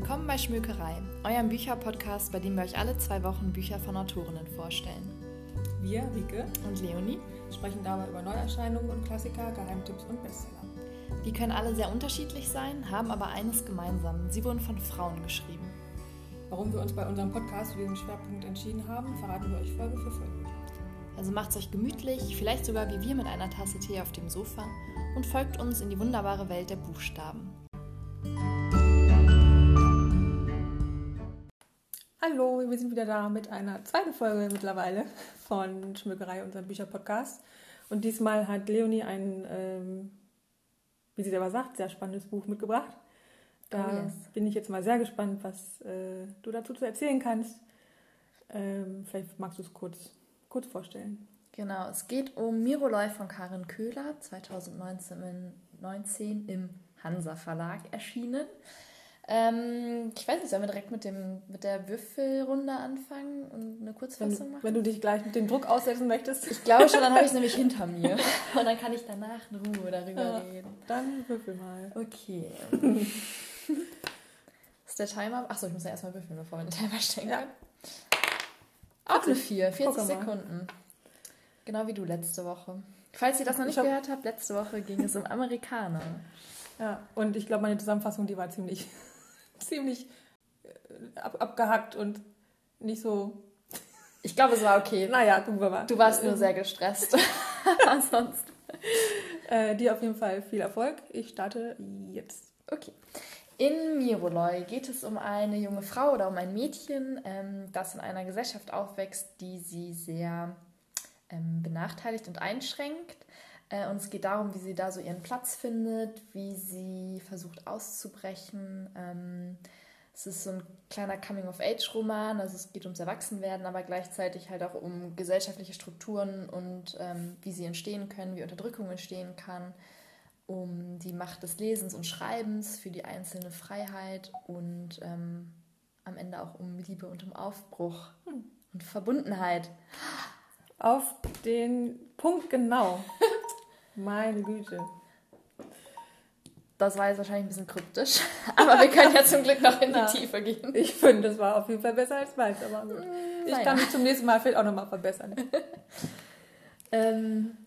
Willkommen bei Schmökerei, eurem Bücherpodcast, bei dem wir euch alle zwei Wochen Bücher von Autorinnen vorstellen. Wir, Rike und Leonie, sprechen dabei über Neuerscheinungen und Klassiker, Geheimtipps und Bestseller. Die können alle sehr unterschiedlich sein, haben aber eines gemeinsam. Sie wurden von Frauen geschrieben. Warum wir uns bei unserem Podcast für diesen Schwerpunkt entschieden haben, verraten wir euch Folge für Folge. Also macht's euch gemütlich, vielleicht sogar wie wir mit einer Tasse Tee auf dem Sofa und folgt uns in die wunderbare Welt der Buchstaben. Hallo, wir sind wieder da mit einer zweiten Folge mittlerweile von Schmückerei, unserem Bücherpodcast. Und diesmal hat Leonie ein, ähm, wie sie selber sagt, sehr spannendes Buch mitgebracht. Da oh yes. bin ich jetzt mal sehr gespannt, was äh, du dazu zu erzählen kannst. Ähm, vielleicht magst du es kurz, kurz vorstellen. Genau, es geht um Miroloi von Karin Köhler, 2019 im Hansa Verlag erschienen. Ähm, ich weiß nicht, sollen wir direkt mit, dem, mit der Würfelrunde anfangen und eine Kurzfassung wenn, machen? Wenn du dich gleich mit dem Druck aussetzen möchtest. Ich glaube schon, dann habe ich es nämlich hinter mir. Und dann kann ich danach in Ruhe darüber ja, reden. Dann würfel mal. Okay. ist der Timer? Achso, ich muss ja erstmal würfeln, bevor wir den Timer stellen ja. Auch eine 4, 40 Sekunden. Genau wie du letzte Woche. Falls ihr das noch nicht hab... gehört habt, letzte Woche ging es um Amerikaner. Ja, und ich glaube, meine Zusammenfassung, die war ziemlich ziemlich äh, ab, abgehackt und nicht so. Ich glaube, es war okay. Naja, gucken wir mal. Du warst nur sehr gestresst. Ansonsten. Äh, dir auf jeden Fall viel Erfolg. Ich starte jetzt. Okay. In Miroloi geht es um eine junge Frau oder um ein Mädchen, ähm, das in einer Gesellschaft aufwächst, die sie sehr ähm, benachteiligt und einschränkt. Äh, und es geht darum, wie sie da so ihren Platz findet, wie sie versucht auszubrechen. Ähm, es ist so ein kleiner Coming-of-Age-Roman, also es geht ums Erwachsenwerden, aber gleichzeitig halt auch um gesellschaftliche Strukturen und ähm, wie sie entstehen können, wie Unterdrückung entstehen kann, um die Macht des Lesens und Schreibens für die einzelne Freiheit und ähm, am Ende auch um Liebe und um Aufbruch hm. und Verbundenheit. Auf den Punkt genau. Meine Güte. Das war jetzt wahrscheinlich ein bisschen kryptisch, aber wir können ja zum Glück noch in die Tiefe gehen. Ich finde, das war auf jeden Fall besser als meins, aber gut. Ich naja. kann mich zum nächsten Mal vielleicht auch nochmal verbessern. ähm,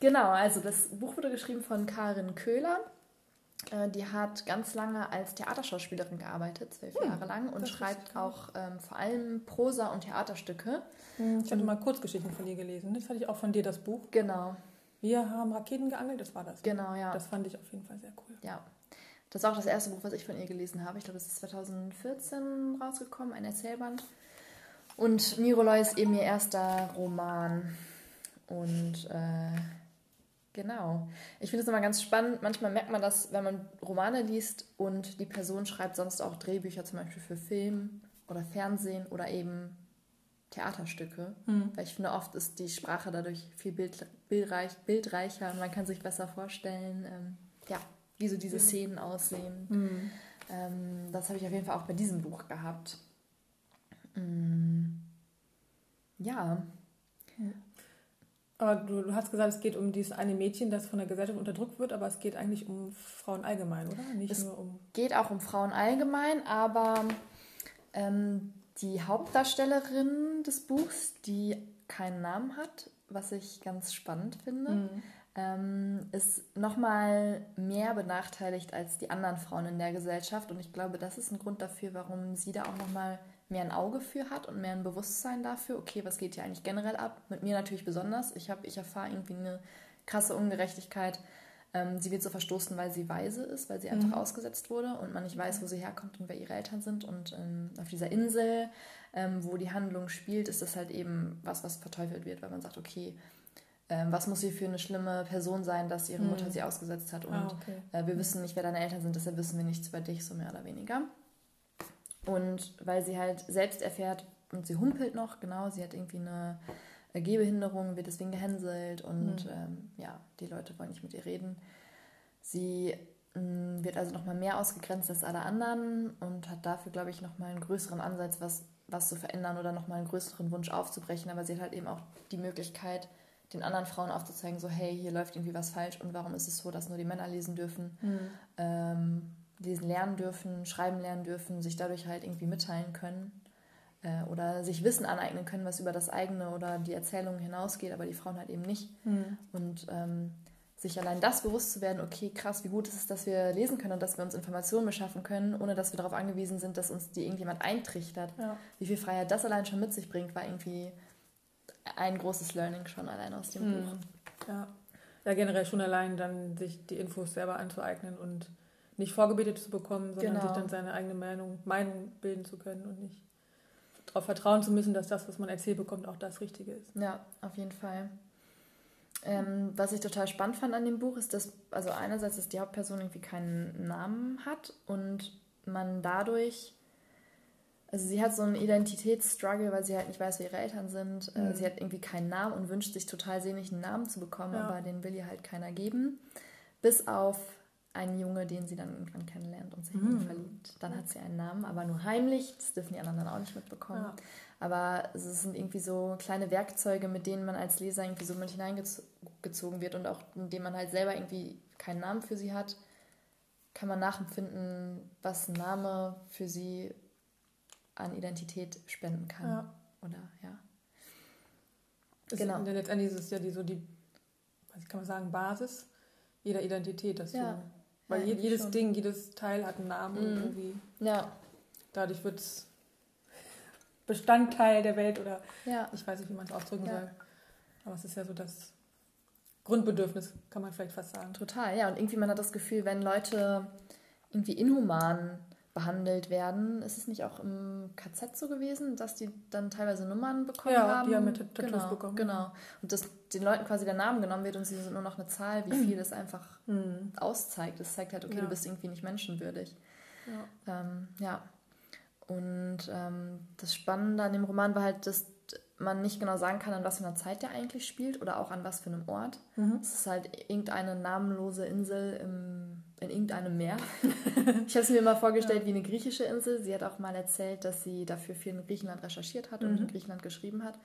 genau, also das Buch wurde geschrieben von Karin Köhler. Äh, die hat ganz lange als Theaterschauspielerin gearbeitet, zwölf hm, Jahre lang, und schreibt auch ähm, vor allem Prosa und Theaterstücke. Hm, ich hatte mal Kurzgeschichten von ihr gelesen. Das hatte ich auch von dir, das Buch. Genau. Wir haben Raketen geangelt, das war das. Genau, ja. Das fand ich auf jeden Fall sehr cool. Ja. Das ist auch das erste Buch, was ich von ihr gelesen habe. Ich glaube, es ist 2014 rausgekommen, ein Erzählband. Und Miroloi ist eben ihr erster Roman. Und äh, genau. Ich finde es immer ganz spannend. Manchmal merkt man das, wenn man Romane liest und die Person schreibt sonst auch Drehbücher, zum Beispiel für Film oder Fernsehen oder eben Theaterstücke, mhm. weil ich finde, oft ist die Sprache dadurch viel bild, bildreich, bildreicher und man kann sich besser vorstellen, ähm, ja, wie so diese Szenen aussehen. Mhm. Ähm, das habe ich auf jeden Fall auch bei diesem Buch gehabt. Mhm. Ja. Aber du, du, hast gesagt, es geht um dieses eine Mädchen, das von der Gesellschaft unterdrückt wird, aber es geht eigentlich um Frauen allgemein, oder? Nicht es nur um. geht auch um Frauen allgemein, aber ähm, die Hauptdarstellerin des Buchs, die keinen Namen hat, was ich ganz spannend finde, mhm. ähm, ist nochmal mehr benachteiligt als die anderen Frauen in der Gesellschaft. Und ich glaube, das ist ein Grund dafür, warum sie da auch nochmal mehr ein Auge für hat und mehr ein Bewusstsein dafür, okay, was geht hier eigentlich generell ab? Mit mir natürlich besonders. Ich, ich erfahre irgendwie eine krasse Ungerechtigkeit ähm, sie wird so verstoßen, weil sie weise ist, weil sie einfach mhm. ausgesetzt wurde und man nicht weiß, wo sie herkommt und wer ihre Eltern sind. Und ähm, auf dieser Insel, ähm, wo die Handlung spielt, ist das halt eben was, was verteufelt wird, weil man sagt, okay, ähm, was muss sie für eine schlimme Person sein, dass ihre Mutter mhm. sie ausgesetzt hat und ah, okay. äh, wir wissen nicht, wer deine Eltern sind, deshalb wissen wir nichts über dich, so mehr oder weniger. Und weil sie halt selbst erfährt und sie humpelt noch, genau, sie hat irgendwie eine Gehbehinderung, wird deswegen gehänselt und mhm. ähm, ja, die Leute wollen nicht mit ihr reden. Sie mh, mm, wird also nochmal mehr ausgegrenzt als alle anderen und hat dafür, glaube ich, nochmal einen größeren Ansatz, was, was zu verändern oder nochmal einen größeren Wunsch aufzubrechen. Aber sie hat halt eben auch die Möglichkeit, den anderen Frauen aufzuzeigen, so hey, hier läuft irgendwie was falsch und warum ist es so, dass nur die Männer lesen dürfen. Mhm. Ähm, lesen lernen dürfen, schreiben lernen dürfen, sich dadurch halt irgendwie mitteilen können äh, oder sich Wissen aneignen können, was über das eigene oder die Erzählung hinausgeht, aber die Frauen halt eben nicht. Mhm. Und ähm, sich allein das bewusst zu werden, okay, krass, wie gut ist es, dass wir lesen können und dass wir uns Informationen beschaffen können, ohne dass wir darauf angewiesen sind, dass uns die irgendjemand eintrichtert. Ja. Wie viel Freiheit das allein schon mit sich bringt, war irgendwie ein großes Learning schon allein aus dem mhm. Buch. Ja. ja, generell schon allein dann sich die Infos selber anzueignen und nicht vorgebetet zu bekommen, sondern genau. sich dann seine eigene Meinung, Meinung bilden zu können und nicht darauf vertrauen zu müssen, dass das, was man erzählt bekommt, auch das Richtige ist. Ja, auf jeden Fall. Ähm, was ich total spannend fand an dem Buch ist, dass, also einerseits, dass die Hauptperson irgendwie keinen Namen hat und man dadurch, also sie hat so einen Identitätsstruggle, weil sie halt nicht weiß, wer ihre Eltern sind. Äh, mhm. Sie hat irgendwie keinen Namen und wünscht sich total sehnlich einen Namen zu bekommen, ja. aber den will ihr halt keiner geben. Bis auf einen Junge, den sie dann irgendwann kennenlernt und sich in ihn mhm. verliebt. Dann hat sie einen Namen, aber nur heimlich. Das dürfen die anderen dann auch nicht mitbekommen. Ja. Aber es sind irgendwie so kleine Werkzeuge, mit denen man als Leser irgendwie so mit hineingezogen wird und auch indem man halt selber irgendwie keinen Namen für sie hat, kann man nachempfinden, was ein Name für sie an Identität spenden kann. Ja. Oder ja. Das genau. Denn letztendlich ist es ja die, so die, was kann man sagen, Basis jeder Identität, dass ja. du, weil ja, jedes schon. Ding, jedes Teil hat einen Namen mhm. irgendwie. Ja. Dadurch wird es Bestandteil der Welt oder ja. ich weiß nicht, wie man es ausdrücken ja. soll. Aber es ist ja so das Grundbedürfnis, kann man vielleicht fast sagen. Total, ja. Und irgendwie man hat das Gefühl, wenn Leute irgendwie inhuman behandelt werden, ist es nicht auch im KZ so gewesen, dass die dann teilweise Nummern bekommen ja, haben? Ja, die haben mit Tattoos genau, bekommen. Genau. Und dass den Leuten quasi der Name genommen wird und sie sind nur noch eine Zahl, wie viel das einfach mhm. auszeigt. Es zeigt halt, okay, ja. du bist irgendwie nicht menschenwürdig. Ja. Ähm, ja. Und ähm, das Spannende an dem Roman war halt, dass man nicht genau sagen kann, an was für einer Zeit der eigentlich spielt oder auch an was für einem Ort. Mhm. Es ist halt irgendeine namenlose Insel im, in irgendeinem Meer. ich habe es mir immer vorgestellt ja. wie eine griechische Insel. Sie hat auch mal erzählt, dass sie dafür viel in Griechenland recherchiert hat und mhm. in Griechenland geschrieben hat.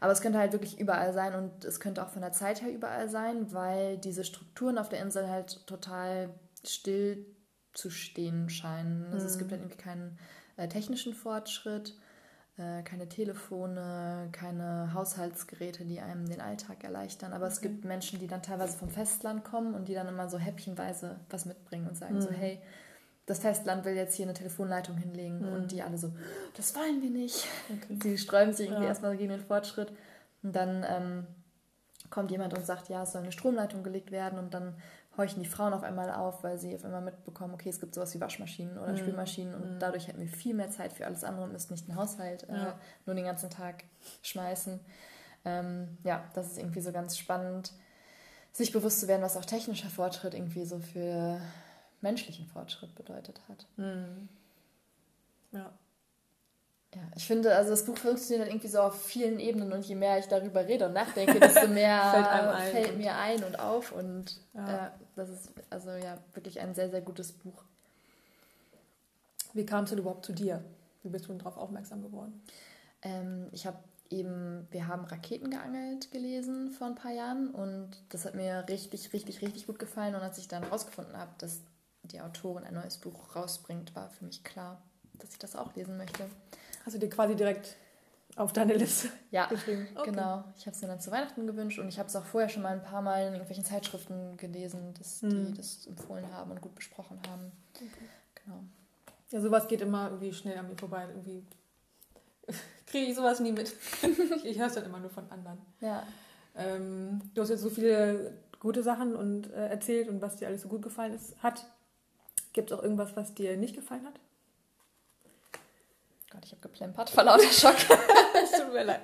Aber es könnte halt wirklich überall sein und es könnte auch von der Zeit her überall sein, weil diese Strukturen auf der Insel halt total still zu stehen scheinen. Also mhm. es gibt halt irgendwie keinen äh, technischen Fortschritt, keine Telefone, keine Haushaltsgeräte, die einem den Alltag erleichtern. Aber es gibt Menschen, die dann teilweise vom Festland kommen und die dann immer so häppchenweise was mitbringen und sagen mhm. so, hey, das Festland will jetzt hier eine Telefonleitung hinlegen mhm. und die alle so, das wollen wir nicht. Okay. Die sträuben sich irgendwie ja. erstmal gegen den Fortschritt und dann ähm, kommt jemand und sagt, ja, es soll eine Stromleitung gelegt werden und dann horchen die Frauen auf einmal auf, weil sie auf einmal mitbekommen, okay, es gibt sowas wie Waschmaschinen oder mhm. Spülmaschinen und mhm. dadurch hätten wir viel mehr Zeit für alles andere und müssten nicht den Haushalt äh, ja. nur den ganzen Tag schmeißen. Ähm, ja, das ist irgendwie so ganz spannend, sich bewusst zu werden, was auch technischer Fortschritt irgendwie so für menschlichen Fortschritt bedeutet hat. Mhm. Ja. Ja, ich finde, also das Buch funktioniert halt irgendwie so auf vielen Ebenen und je mehr ich darüber rede und nachdenke, desto mehr fällt, fällt mir ein und auf und ja. äh, das ist also ja wirklich ein sehr, sehr gutes Buch. Wie kamst du überhaupt zu dir? Wie bist du darauf aufmerksam geworden? Ähm, ich habe eben, wir haben Raketen geangelt gelesen vor ein paar Jahren und das hat mir richtig, richtig, richtig gut gefallen und als ich dann herausgefunden habe, dass die Autorin ein neues Buch rausbringt, war für mich klar, dass ich das auch lesen möchte. Hast du dir quasi direkt auf deine Liste ja, geschrieben? Okay. Genau. Ich habe es mir dann zu Weihnachten gewünscht und ich habe es auch vorher schon mal ein paar Mal in irgendwelchen Zeitschriften gelesen, dass mhm. die das empfohlen haben und gut besprochen haben. Okay. Genau. Ja, sowas geht immer irgendwie schnell an mir vorbei. Irgendwie kriege ich sowas nie mit. ich höre es dann immer nur von anderen. Ja. Ähm, du hast jetzt so viele gute Sachen und äh, erzählt und was dir alles so gut gefallen ist, hat. Gibt es auch irgendwas, was dir nicht gefallen hat? Gott, ich habe geplempert vor lauter Schock. tut mir leid.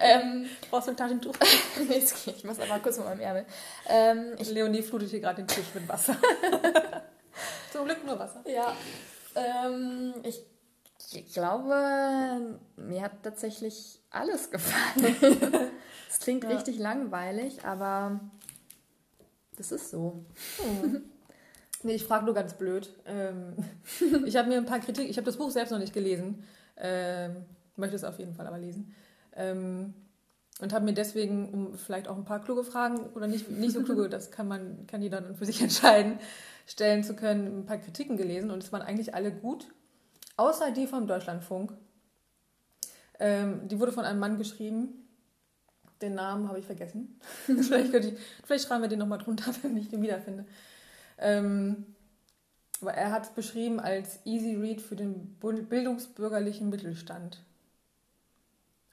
Ähm, Brauchst du ein Taschentuch? nee, es geht. Ich muss einfach kurz mit meinem Ärmel. Ähm, ich, Leonie flutet hier gerade den Tisch mit Wasser. Zum Glück nur Wasser. Ja. Ähm, ich, ich glaube, mir hat tatsächlich alles gefallen. Es klingt ja. richtig langweilig, aber das ist so. Hm. Nee, ich frage nur ganz blöd. Ähm, ich habe mir ein paar Kritik, ich habe das Buch selbst noch nicht gelesen. Ähm, möchte es auf jeden Fall aber lesen. Ähm, und habe mir deswegen, um vielleicht auch ein paar kluge Fragen oder nicht, nicht so kluge, das kann man, kann jeder dann für sich entscheiden, stellen zu können, ein paar Kritiken gelesen und es waren eigentlich alle gut, außer die vom Deutschlandfunk. Ähm, die wurde von einem Mann geschrieben. Den Namen habe ich vergessen. vielleicht, ich, vielleicht schreiben wir den nochmal drunter, wenn ich den wiederfinde. Ähm, er hat es beschrieben als Easy Read für den bildungsbürgerlichen Mittelstand.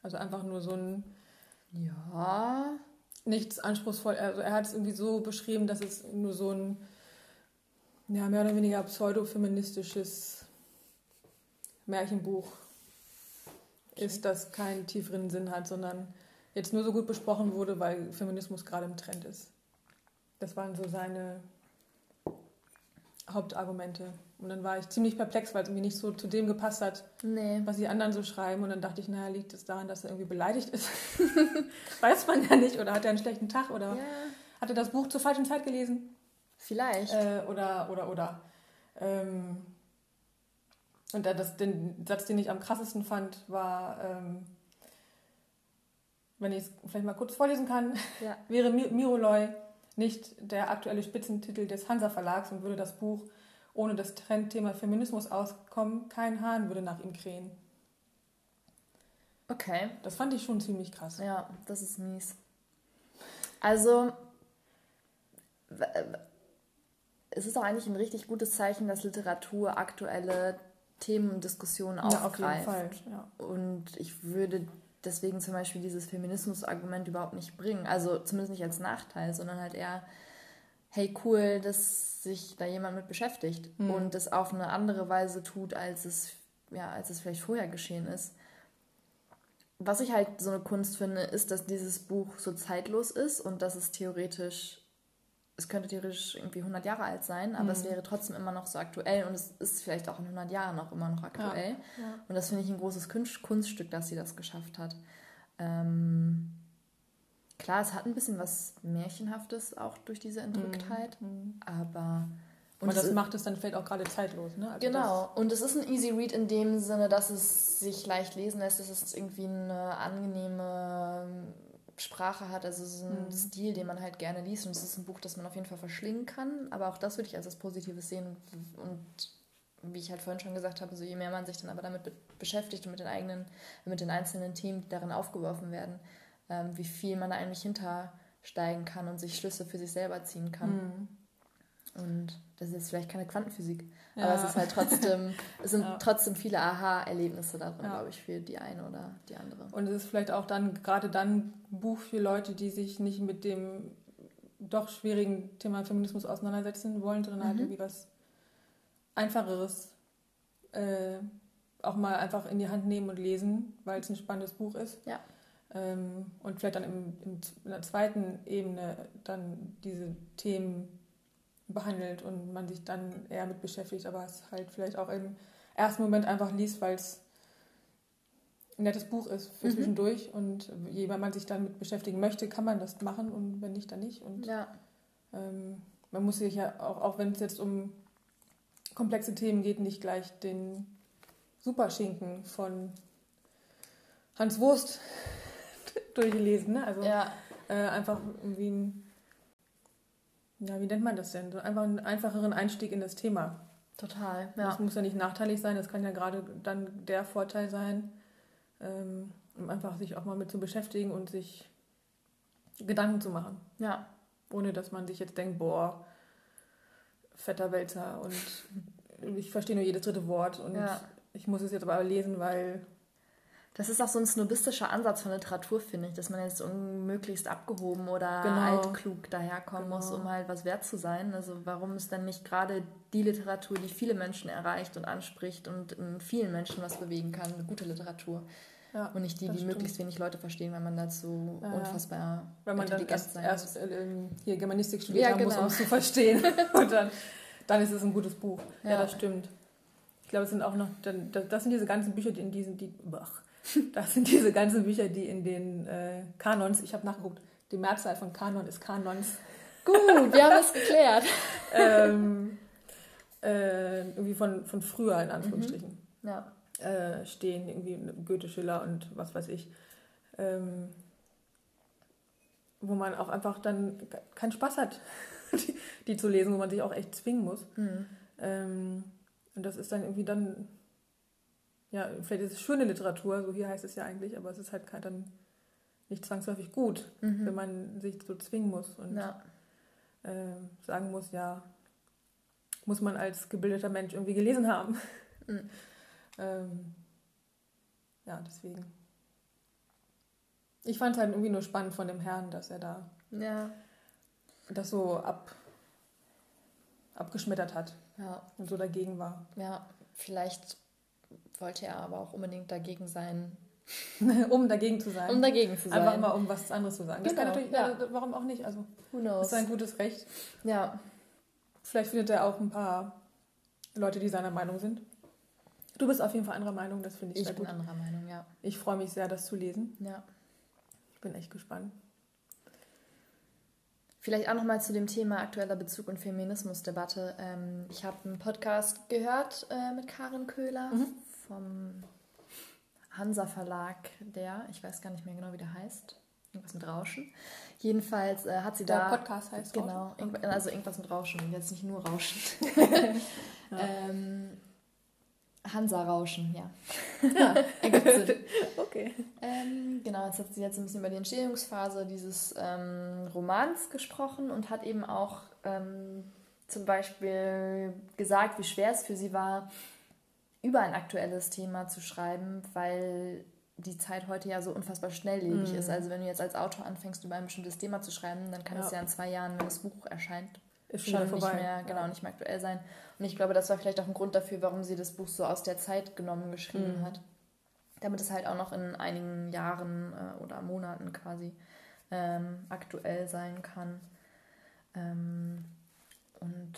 Also einfach nur so ein. Ja. Nichts anspruchsvoll. Also er hat es irgendwie so beschrieben, dass es nur so ein ja, mehr oder weniger pseudo-feministisches Märchenbuch okay. ist, das keinen tieferen Sinn hat, sondern jetzt nur so gut besprochen wurde, weil Feminismus gerade im Trend ist. Das waren so seine Hauptargumente. Und dann war ich ziemlich perplex, weil es irgendwie nicht so zu dem gepasst hat, nee. was die anderen so schreiben. Und dann dachte ich, naja, liegt es daran, dass er irgendwie beleidigt ist? Weiß man ja nicht. Oder hat er einen schlechten Tag? Oder ja. hat er das Buch zur falschen Zeit gelesen? Vielleicht. Äh, oder, oder, oder. Ähm, und das, den Satz, den ich am krassesten fand, war, ähm, wenn ich es vielleicht mal kurz vorlesen kann, ja. wäre Miroloy nicht der aktuelle Spitzentitel des Hansa Verlags und würde das Buch ohne das Trendthema Feminismus auskommen, kein Hahn würde nach ihm krähen. Okay. Das fand ich schon ziemlich krass. Ja, das ist mies. Also, es ist auch eigentlich ein richtig gutes Zeichen, dass Literatur aktuelle Themen und Diskussionen aufgreift. Ja, auf jeden Fall. Ja. Und ich würde deswegen zum Beispiel dieses Feminismus-Argument überhaupt nicht bringen. Also zumindest nicht als Nachteil, sondern halt eher, hey, cool, dass sich da jemand mit beschäftigt mhm. und das auf eine andere Weise tut, als es, ja, als es vielleicht vorher geschehen ist. Was ich halt so eine Kunst finde, ist, dass dieses Buch so zeitlos ist und dass es theoretisch es könnte theoretisch irgendwie 100 Jahre alt sein, aber mhm. es wäre trotzdem immer noch so aktuell und es ist vielleicht auch in 100 Jahren noch immer noch aktuell. Ja, ja. Und das finde ich ein großes Kunststück, dass sie das geschafft hat. Ähm, klar, es hat ein bisschen was Märchenhaftes auch durch diese Entrücktheit, mhm. mhm. aber... Und das macht es dann vielleicht auch gerade zeitlos, ne? Also genau. Und es ist ein Easy Read in dem Sinne, dass es sich leicht lesen lässt. Es ist irgendwie eine angenehme Sprache hat, also so ein mhm. Stil, den man halt gerne liest. Und es ist ein Buch, das man auf jeden Fall verschlingen kann. Aber auch das würde ich als das Positives sehen. Und wie ich halt vorhin schon gesagt habe, so je mehr man sich dann aber damit be beschäftigt und mit den eigenen, mit den einzelnen Themen, die darin aufgeworfen werden, ähm, wie viel man da eigentlich hintersteigen kann und sich Schlüsse für sich selber ziehen kann. Mhm. Und das ist jetzt vielleicht keine Quantenphysik, ja. aber es ist halt trotzdem, es sind ja. trotzdem viele Aha-Erlebnisse darin, ja. glaube ich, für die eine oder die andere. Und es ist vielleicht auch dann gerade dann ein Buch für Leute, die sich nicht mit dem doch schwierigen Thema Feminismus auseinandersetzen wollen, sondern halt mhm. halt irgendwie was Einfacheres äh, auch mal einfach in die Hand nehmen und lesen, weil es ein spannendes Buch ist. Ja. Ähm, und vielleicht dann im, im, in der zweiten Ebene dann diese Themen behandelt und man sich dann eher mit beschäftigt, aber es halt vielleicht auch im ersten Moment einfach liest, weil es ein nettes Buch ist für mhm. zwischendurch und je wenn man sich damit beschäftigen möchte, kann man das machen und wenn nicht, dann nicht. Und ja. ähm, man muss sich ja auch, auch wenn es jetzt um komplexe Themen geht, nicht gleich den Superschinken von Hans Wurst durchlesen. Ne? Also ja. äh, einfach irgendwie ein ja, wie nennt man das denn? So einfach einen einfacheren Einstieg in das Thema. Total. Ja. Das muss ja nicht nachteilig sein, das kann ja gerade dann der Vorteil sein, ähm, um einfach sich auch mal mit zu beschäftigen und sich Gedanken zu machen. Ja. Ohne dass man sich jetzt denkt, boah, fetter Wälzer und ich verstehe nur jedes dritte Wort und ja. ich muss es jetzt aber lesen, weil das ist auch so ein snobistischer Ansatz von Literatur, finde ich, dass man jetzt unmöglichst abgehoben oder genau. altklug daherkommen genau. muss, um halt was wert zu sein. Also warum ist dann nicht gerade die Literatur, die viele Menschen erreicht und anspricht und in vielen Menschen was bewegen kann, eine gute Literatur? Ja, und nicht die, die stimmt. möglichst wenig Leute verstehen, weil man dazu ja, unfassbar Wenn man dann erst, erst ähm, hier Germanistik studiert ja, haben genau. muss, um es zu verstehen. und dann, dann ist es ein gutes Buch. Ja, ja das stimmt. Ich glaube, es sind auch noch, das sind diese ganzen Bücher, die in diesen, die, ach, Das sind diese ganzen Bücher, die in den äh, Kanons, ich habe nachgeguckt, die Mehrzahl von Kanon ist Kanons. Gut, wir haben es geklärt. ähm, äh, irgendwie von, von früher, in Anführungsstrichen. Mhm. Ja. Äh, stehen, irgendwie Goethe, Schiller und was weiß ich. Ähm, wo man auch einfach dann keinen Spaß hat, die, die zu lesen, wo man sich auch echt zwingen muss. Mhm. Ähm, und das ist dann irgendwie dann, ja, vielleicht ist es schöne Literatur, so hier heißt es ja eigentlich, aber es ist halt dann nicht zwangsläufig gut, mhm. wenn man sich so zwingen muss und ja. äh, sagen muss, ja, muss man als gebildeter Mensch irgendwie gelesen haben. Mhm. ähm, ja, deswegen. Ich fand es halt irgendwie nur spannend von dem Herrn, dass er da ja. das so ab, abgeschmettert hat ja. und so dagegen war. Ja, vielleicht wollte er aber auch unbedingt dagegen sein. um dagegen zu sein. Um dagegen zu sein. Einfach immer um was anderes zu sagen. Das genau. kann natürlich, ja. warum auch nicht? Also, Who knows? Das ist sein gutes Recht. Ja. Vielleicht findet er auch ein paar Leute, die seiner Meinung sind. Du bist auf jeden Fall anderer Meinung, das finde ich, ich sehr gut. Ich bin anderer Meinung, ja. Ich freue mich sehr, das zu lesen. Ja. Ich bin echt gespannt. Vielleicht auch nochmal zu dem Thema aktueller Bezug und Feminismusdebatte. Ähm, ich habe einen Podcast gehört äh, mit Karin Köhler mhm. vom Hansa Verlag, der, ich weiß gar nicht mehr genau, wie der heißt. Irgendwas mit Rauschen. Jedenfalls äh, hat sie der da. Der Podcast heißt Genau, Rauschen. also irgendwas mit Rauschen, jetzt nicht nur Rauschen. ja. ähm, Hansa-Rauschen, ja. Ja, okay. Ähm, genau, jetzt hat sie jetzt ein bisschen über die Entstehungsphase dieses ähm, Romans gesprochen und hat eben auch ähm, zum Beispiel gesagt, wie schwer es für sie war, über ein aktuelles Thema zu schreiben, weil die Zeit heute ja so unfassbar schnelllebig mm. ist. Also wenn du jetzt als Autor anfängst, über ein bestimmtes Thema zu schreiben, dann kann ja. es ja in zwei Jahren, wenn das Buch erscheint, ist schon nicht mehr, genau, nicht mehr aktuell sein. Und ich glaube, das war vielleicht auch ein Grund dafür, warum sie das Buch so aus der Zeit genommen geschrieben mhm. hat. Damit es halt auch noch in einigen Jahren äh, oder Monaten quasi ähm, aktuell sein kann. Ähm, und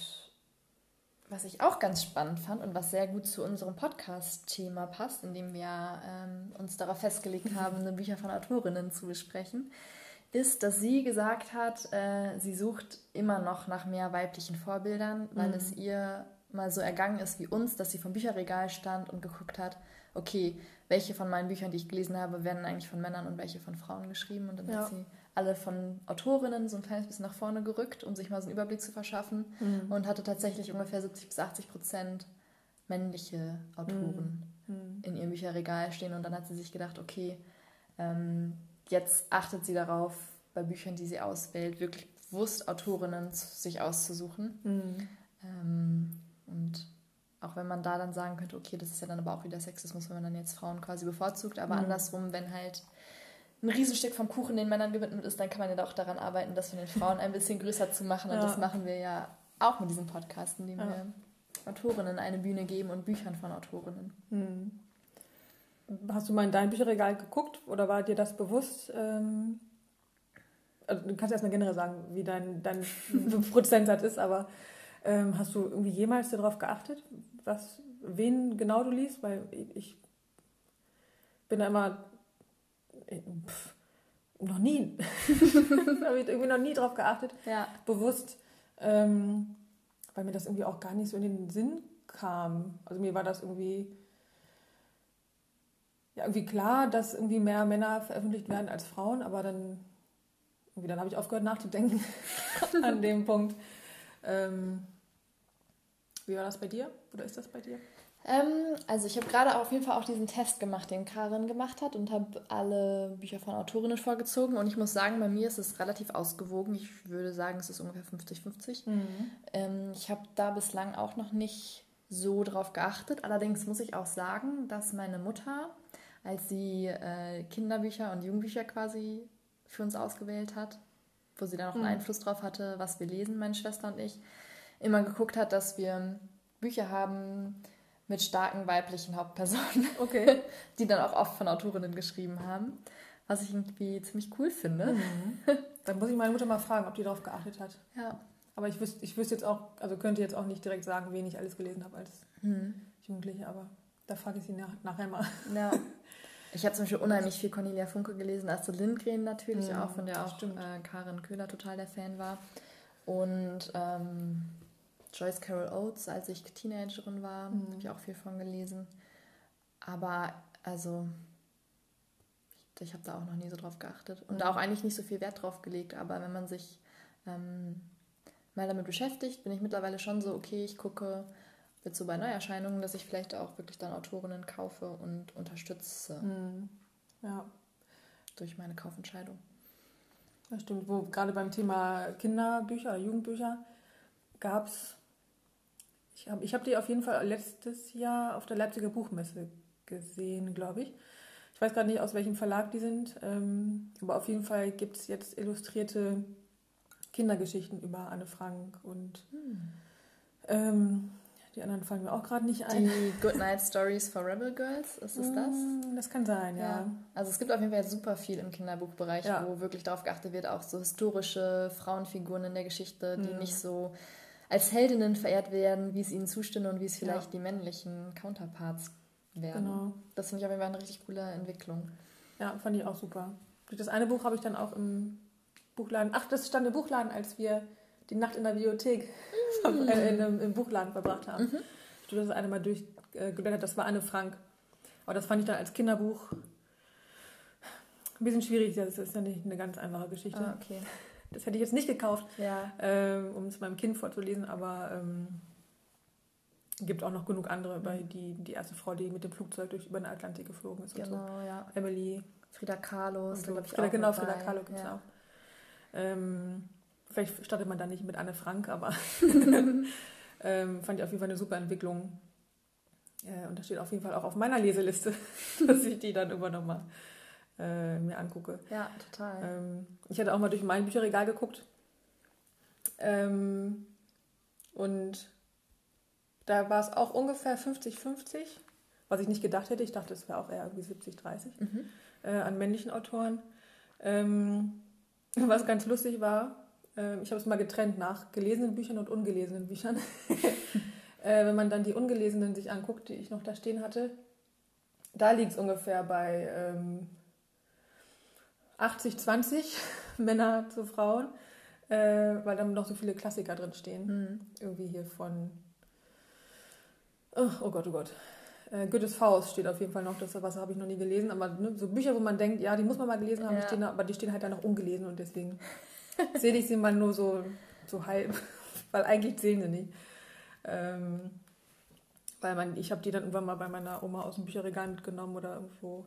was ich auch ganz spannend fand und was sehr gut zu unserem Podcast-Thema passt, indem wir ähm, uns darauf festgelegt haben, Bücher von Autorinnen zu besprechen, ist, dass sie gesagt hat, äh, sie sucht immer noch nach mehr weiblichen Vorbildern, weil mhm. es ihr mal so ergangen ist wie uns, dass sie vom Bücherregal stand und geguckt hat, okay, welche von meinen Büchern, die ich gelesen habe, werden eigentlich von Männern und welche von Frauen geschrieben. Und dann ja. hat sie alle von Autorinnen so ein kleines bisschen nach vorne gerückt, um sich mal so einen Überblick zu verschaffen mhm. und hatte tatsächlich ungefähr 70 bis 80 Prozent männliche Autoren mhm. mhm. in ihrem Bücherregal stehen. Und dann hat sie sich gedacht, okay, ähm, jetzt achtet sie darauf, bei Büchern, die sie auswählt, wirklich bewusst Autorinnen sich auszusuchen. Mhm. Ähm, und auch wenn man da dann sagen könnte, okay, das ist ja dann aber auch wieder Sexismus, wenn man dann jetzt Frauen quasi bevorzugt, aber mhm. andersrum, wenn halt ein Riesenstück vom Kuchen den Männern gewidmet ist, dann kann man ja auch daran arbeiten, das von den Frauen ein bisschen größer zu machen. Und ja. das machen wir ja auch mit diesem Podcast, indem ja. wir Autorinnen eine Bühne geben und Büchern von Autorinnen. Mhm. Hast du mal in dein Bücherregal geguckt oder war dir das bewusst? Ähm, also du kannst erstmal generell sagen, wie dein, dein Prozentsatz ist, aber ähm, hast du irgendwie jemals darauf geachtet, was, wen genau du liest? Weil ich bin da immer äh, pff, noch nie, habe ich irgendwie noch nie drauf geachtet, ja. bewusst, ähm, weil mir das irgendwie auch gar nicht so in den Sinn kam. Also mir war das irgendwie ja, irgendwie klar, dass irgendwie mehr Männer veröffentlicht werden als Frauen, aber dann, irgendwie dann habe ich aufgehört nachzudenken an dem Punkt. Ähm, wie war das bei dir? Oder ist das bei dir? Ähm, also ich habe gerade auf jeden Fall auch diesen Test gemacht, den Karin gemacht hat und habe alle Bücher von Autorinnen vorgezogen. Und ich muss sagen, bei mir ist es relativ ausgewogen. Ich würde sagen, es ist ungefähr 50-50. Mhm. Ähm, ich habe da bislang auch noch nicht so drauf geachtet. Allerdings muss ich auch sagen, dass meine Mutter als sie äh, Kinderbücher und Jugendbücher quasi für uns ausgewählt hat, wo sie dann auch einen mhm. Einfluss drauf hatte, was wir lesen, meine Schwester und ich, immer geguckt hat, dass wir Bücher haben mit starken weiblichen Hauptpersonen, okay. die dann auch oft von Autorinnen geschrieben haben, was ich irgendwie ziemlich cool finde. Mhm. Dann muss ich meine Mutter mal fragen, ob die darauf geachtet hat. Ja. Aber ich wüsste, ich wüsste jetzt auch, also könnte jetzt auch nicht direkt sagen, wen ich alles gelesen habe als mhm. Jugendliche, aber da frage ich sie nach, nachher mal. Ja. Ich habe zum Beispiel unheimlich viel Cornelia Funke gelesen, Astrid Lindgren natürlich ja, auch, von der auch äh, Karin Köhler total der Fan war. Und ähm, Joyce Carol Oates, als ich Teenagerin war, mhm. habe ich auch viel von gelesen. Aber also, ich habe da auch noch nie so drauf geachtet und mhm. auch eigentlich nicht so viel Wert drauf gelegt. Aber wenn man sich ähm, mal damit beschäftigt, bin ich mittlerweile schon so, okay, ich gucke jetzt so bei Neuerscheinungen, dass ich vielleicht auch wirklich dann Autorinnen kaufe und unterstütze. Mhm. Ja. Durch meine Kaufentscheidung. Das stimmt. Wo gerade beim Thema Kinderbücher, Jugendbücher gab es, ich habe ich hab die auf jeden Fall letztes Jahr auf der Leipziger Buchmesse gesehen, glaube ich. Ich weiß gerade nicht, aus welchem Verlag die sind, ähm, aber auf jeden Fall gibt es jetzt illustrierte Kindergeschichten über Anne Frank und hm. ähm, die anderen fallen mir auch gerade nicht ein. Die Good Night Stories for Rebel Girls, ist es das? Mm, das kann sein, ja. ja. Also es gibt auf jeden Fall super viel im Kinderbuchbereich, ja. wo wirklich darauf geachtet wird, auch so historische Frauenfiguren in der Geschichte, die mhm. nicht so als Heldinnen verehrt werden, wie es ihnen zustünde und wie es vielleicht ja. die männlichen Counterparts werden. Genau. Das finde ich auf jeden Fall eine richtig coole Entwicklung. Ja, fand ich auch super. Das eine Buch habe ich dann auch im Buchladen, ach, das stand im Buchladen, als wir die Nacht in der Bibliothek mm. äh, in, in, im Buchladen verbracht haben. Mhm. Ich habe das eine Mal durchgeblättert, äh, das war Anne Frank. Aber das fand ich dann als Kinderbuch ein bisschen schwierig. Das ist ja nicht eine ganz einfache Geschichte. Ah, okay. Das hätte ich jetzt nicht gekauft, ja. ähm, um es meinem Kind vorzulesen, aber ähm, gibt auch noch genug andere, mhm. bei die, die erste Frau, die mit dem Flugzeug durch über den Atlantik geflogen ist. Genau, so. ja. Emily. Frida Kahlo ist so. ich, auch Genau, Frida Kahlo gibt es ja. auch. Ähm, vielleicht startet man da nicht mit Anne Frank, aber ähm, fand ich auf jeden Fall eine super Entwicklung. Äh, und das steht auf jeden Fall auch auf meiner Leseliste, dass ich die dann irgendwann nochmal äh, mir angucke. Ja, total. Ähm, ich hatte auch mal durch mein Bücherregal geguckt. Ähm, und da war es auch ungefähr 50-50, was ich nicht gedacht hätte. Ich dachte, es wäre auch eher irgendwie 70-30 mhm. äh, an männlichen Autoren. Ähm, was ganz lustig war, äh, ich habe es mal getrennt nach gelesenen Büchern und ungelesenen Büchern. äh, wenn man dann die ungelesenen sich anguckt, die ich noch da stehen hatte, da liegt es ungefähr bei ähm, 80, 20 Männer zu Frauen, äh, weil dann noch so viele Klassiker drin stehen. Mhm. Irgendwie hier von, oh, oh Gott, oh Gott. Äh, Goethes Faust steht auf jeden Fall noch, das was habe ich noch nie gelesen, aber ne, so Bücher, wo man denkt, ja, die muss man mal gelesen haben, ja. die stehen, aber die stehen halt dann noch ungelesen und deswegen sehe ich sie mal nur so, so halb, weil eigentlich sehen sie nicht. Ähm, weil man, ich habe die dann irgendwann mal bei meiner Oma aus dem Bücherregal mitgenommen oder irgendwo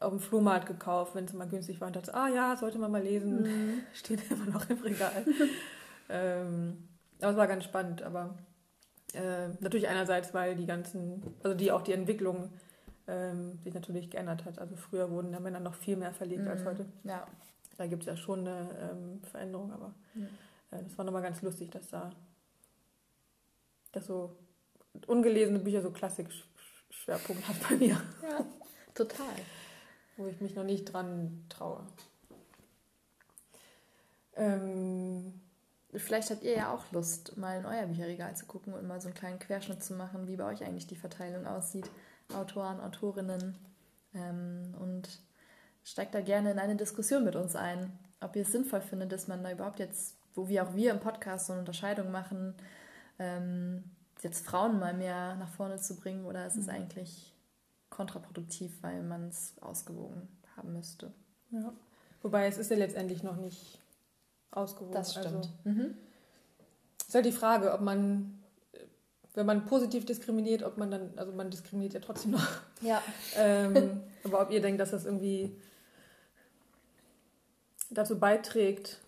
auf dem Flohmarkt gekauft, wenn es mal günstig war und dachte, ah ja, sollte man mal lesen, mhm. steht immer noch im Regal. ähm, aber es war ganz spannend, aber äh, natürlich einerseits, weil die ganzen, also die auch die Entwicklung ähm, sich natürlich geändert hat. Also früher wurden ja Männer noch viel mehr verlegt mhm. als heute. Ja. Da gibt es ja schon eine ähm, Veränderung, aber ja. äh, das war nochmal ganz lustig, dass da dass so ungelesene Bücher so Klassik-Schwerpunkt hat bei mir. Ja, total. Wo ich mich noch nicht dran traue. Ähm, Vielleicht habt ihr ja auch Lust, mal in euer Bücherregal zu gucken und mal so einen kleinen Querschnitt zu machen, wie bei euch eigentlich die Verteilung aussieht. Autoren, Autorinnen. Ähm, und steigt da gerne in eine Diskussion mit uns ein, ob ihr es sinnvoll findet, dass man da überhaupt jetzt, wo wir auch wir im Podcast so eine Unterscheidung machen, ähm, jetzt Frauen mal mehr nach vorne zu bringen oder ist es mhm. eigentlich kontraproduktiv, weil man es ausgewogen haben müsste. Ja. Wobei es ist ja letztendlich noch nicht ausgewogen. Das stimmt. Also, mhm. Ist halt die Frage, ob man, wenn man positiv diskriminiert, ob man dann, also man diskriminiert ja trotzdem noch. Ja. ähm, aber ob ihr denkt, dass das irgendwie dazu beiträgt,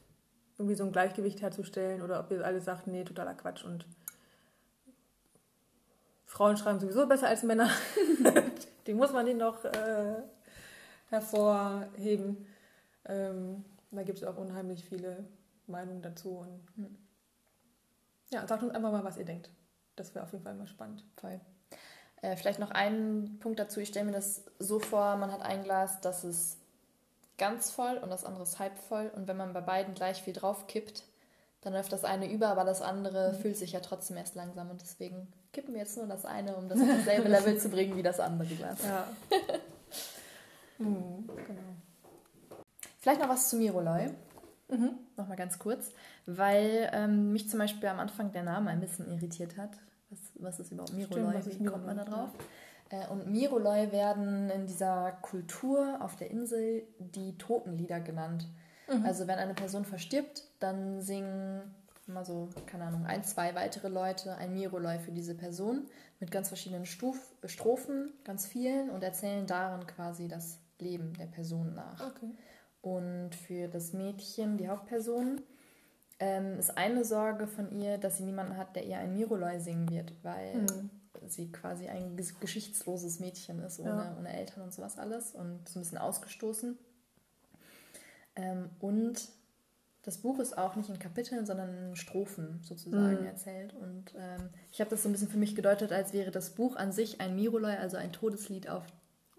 irgendwie so ein Gleichgewicht herzustellen oder ob ihr alle sagt, nee, totaler Quatsch und Frauen schreiben sowieso besser als Männer. die muss man nicht noch äh, hervorheben. Ähm, da gibt es auch unheimlich viele Meinungen dazu. Und, hm. Ja, sagt uns einfach mal, was ihr denkt. Das wäre auf jeden Fall mal spannend. Voll. Äh, vielleicht noch einen Punkt dazu. Ich stelle mir das so vor, man hat ein Glas, das ist ganz voll und das andere ist halb voll. Und wenn man bei beiden gleich viel drauf kippt, dann läuft das eine über, aber das andere mhm. fühlt sich ja trotzdem erst langsam. Und deswegen kippen wir jetzt nur das eine, um das auf dasselbe Level zu bringen wie das andere Glas. Ja. mhm, genau. Vielleicht noch was zu Miroloi. Mhm. Nochmal ganz kurz, weil ähm, mich zum Beispiel am Anfang der Name ein bisschen irritiert hat. Was, was ist überhaupt Miroloi? Wie kommt man da drauf? Ja. Äh, und Miroloi werden in dieser Kultur auf der Insel die Totenlieder genannt. Mhm. Also wenn eine Person verstirbt, dann singen immer so, keine Ahnung, ein, zwei weitere Leute ein Miroloi für diese Person mit ganz verschiedenen Stuf Strophen, ganz vielen und erzählen darin quasi das Leben der Person nach. Okay. Und für das Mädchen, die Hauptperson, ähm, ist eine Sorge von ihr, dass sie niemanden hat, der ihr ein Miroloi singen wird, weil mhm. Sie quasi ein geschichtsloses Mädchen ist, ohne, ja. ohne Eltern und sowas alles und so ein bisschen ausgestoßen. Ähm, und das Buch ist auch nicht in Kapiteln, sondern in Strophen sozusagen mhm. erzählt. Und ähm, ich habe das so ein bisschen für mich gedeutet, als wäre das Buch an sich ein Miroloi, also ein Todeslied auf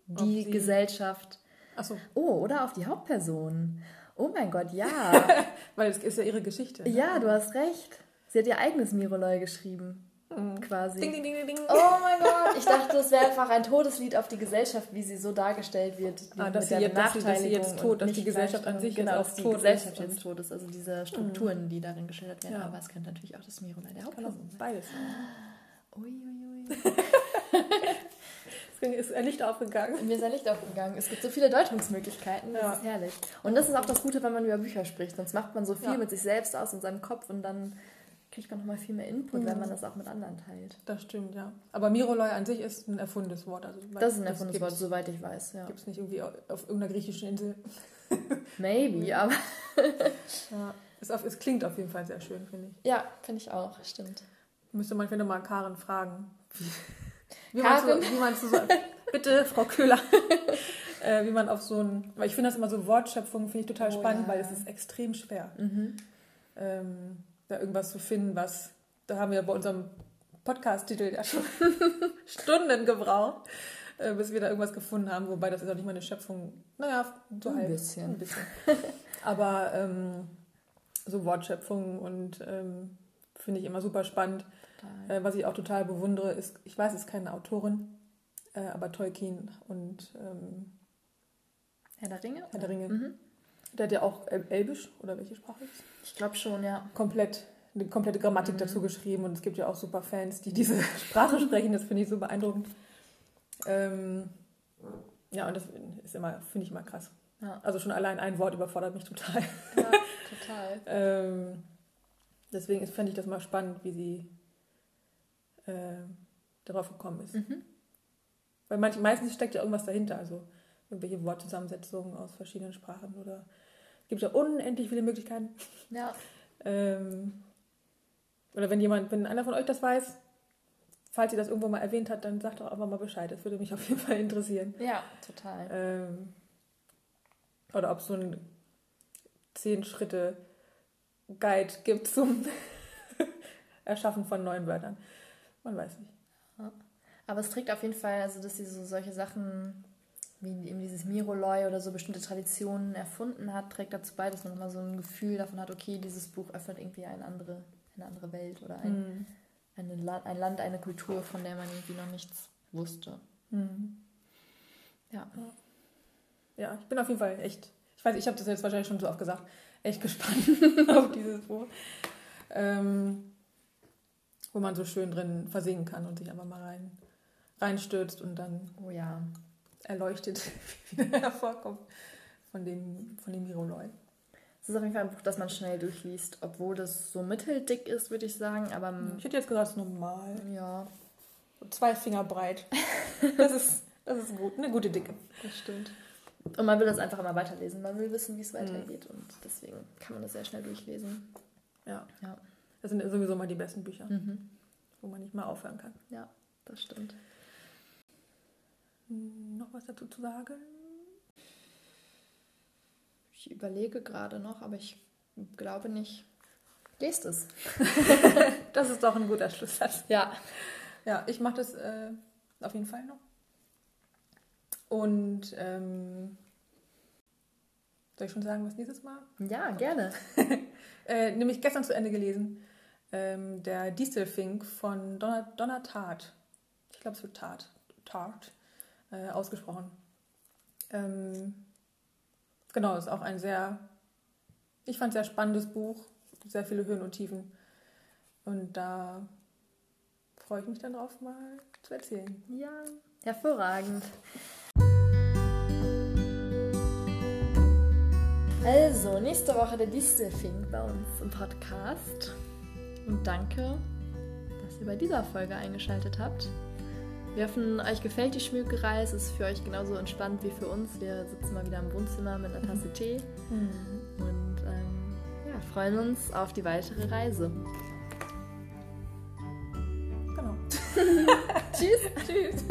die auf Gesellschaft. Ach so. Oh, oder auf die Hauptperson. Oh mein Gott, ja. Weil es ist ja ihre Geschichte. Ne? Ja, du hast recht. Sie hat ihr eigenes Miroloi geschrieben. Mhm. Quasi. Ding, ding, ding, ding. Oh mein Gott, ich dachte, das wäre einfach ein Todeslied auf die Gesellschaft, wie sie so dargestellt wird. Ah, dass, sie jetzt, dass, sie, dass sie jetzt tot, dass die Gesellschaft an sich genau, jetzt auch tot die Gesellschaft jetzt tot ist. Also diese Strukturen, mhm. die darin geschildert werden. Ja. Aber es könnte natürlich auch das Mirolei der Hauptperson sein. Beides. Uiuiui. Ui, ui. ist ein Licht aufgegangen. Mir ist ein Licht aufgegangen. Es gibt so viele Deutungsmöglichkeiten. Das ja. ist herrlich. Und das ist auch das Gute, wenn man über Bücher spricht. Sonst macht man so viel ja. mit sich selbst aus in seinem Kopf und dann kriegt man nochmal viel mehr Input, mhm. wenn man das auch mit anderen teilt. Das stimmt, ja. Aber Miroloi an sich ist ein erfundenes Wort. Also, das ist ein erfundenes Wort, soweit ich weiß, ja. Gibt es nicht irgendwie auf, auf irgendeiner griechischen Insel? Maybe, aber... ja. Es, auf, es, klingt auf jeden Fall sehr schön, finde ich. Ja, finde ich auch, stimmt. Müsste man vielleicht mal Karen fragen. Wie meinst, du, wie meinst du so? Bitte, Frau Köhler. äh, wie man auf so ein. Weil ich finde das immer so Wortschöpfung, finde ich total oh, spannend, ja. weil es ist extrem schwer. Mhm. Ähm, da irgendwas zu finden, was. Da haben wir bei unserem Podcast-Titel ja schon Stunden gebraucht, äh, bis wir da irgendwas gefunden haben. Wobei das ist auch nicht mal eine Schöpfung. Naja, so ein halb. Bisschen. Ein bisschen. Aber ähm, so Wortschöpfung und ähm, finde ich immer super spannend. Äh, was ich auch total bewundere, ist, ich weiß, es ist keine Autorin, äh, aber Tolkien und ähm, Herr der Ringe? Herr der Ringe. Mhm. Der hat ja auch Elbisch oder welche Sprache ist? Ich glaube schon, ja. Komplett, eine komplette Grammatik mhm. dazu geschrieben und es gibt ja auch super Fans, die diese Sprache sprechen. Das finde ich so beeindruckend. Ähm, ja, und das ist immer, finde ich immer krass. Ja. Also schon allein ein Wort überfordert mich total. Ja, total. ähm, deswegen fände ich das mal spannend, wie sie äh, darauf gekommen ist. Mhm. Weil manch, meistens steckt ja irgendwas dahinter, also irgendwelche Wortzusammensetzungen aus verschiedenen Sprachen oder gibt ja unendlich viele Möglichkeiten. Ja. ähm, oder wenn jemand, wenn einer von euch das weiß, falls ihr das irgendwo mal erwähnt hat, dann sagt doch einfach mal Bescheid. Das würde mich auf jeden Fall interessieren. Ja, total. Ähm, oder ob es so ein zehn Schritte Guide gibt zum Erschaffen von neuen Wörtern. Man weiß nicht. Aber es trägt auf jeden Fall, also dass sie so solche Sachen wie eben dieses Miroloi oder so bestimmte Traditionen erfunden hat, trägt dazu bei, dass man immer so ein Gefühl davon hat, okay, dieses Buch öffnet irgendwie eine andere, eine andere Welt oder ein, mhm. eine La ein Land, eine Kultur, von der man irgendwie noch nichts wusste. Mhm. Ja. Ja, ich bin auf jeden Fall echt, ich weiß, ich habe das jetzt wahrscheinlich schon so oft gesagt, echt gespannt auf dieses Buch. Ähm, wo man so schön drin versinken kann und sich einfach mal rein, reinstürzt und dann oh ja. Erleuchtet wieder hervorkommt von dem, von dem Miroloi. Es ist auf jeden Fall ein Buch, das man schnell durchliest, obwohl das so mitteldick ist, würde ich sagen. Aber ich hätte jetzt gesagt, es ist normal. Ja. So zwei Finger breit. Das ist, das ist gut, eine gute Dicke. Das stimmt. Und man will das einfach immer weiterlesen. Man will wissen, wie es weitergeht. Mhm. Und deswegen kann man das sehr schnell durchlesen. Ja. ja. Das sind sowieso mal die besten Bücher, mhm. wo man nicht mal aufhören kann. Ja, das stimmt. Noch was dazu zu sagen? Ich überlege gerade noch, aber ich glaube nicht. Lest es. das ist doch ein guter Schlusssatz. Ja. Ja, ich mache das äh, auf jeden Fall noch. Und ähm, soll ich schon sagen, was nächstes Mal? Ja, gerne. äh, nämlich gestern zu Ende gelesen ähm, der Distelfink von Donna, Donna Tart. Ich glaube, es wird Tart, Tart äh, ausgesprochen. Ähm, genau, ist auch ein sehr, ich fand sehr spannendes Buch, sehr viele Höhen und Tiefen. Und da freue ich mich dann drauf, mal zu erzählen. Ja, hervorragend. Also, nächste Woche der Distelfink bei uns im Podcast. Und danke, dass ihr bei dieser Folge eingeschaltet habt. Wir hoffen, euch gefällt die Schmökerei. Es ist für euch genauso entspannt wie für uns. Wir sitzen mal wieder im Wohnzimmer mit einer Tasse Tee mhm. und ähm, ja, freuen uns auf die weitere Reise. Genau. Tschüss. Tschüss.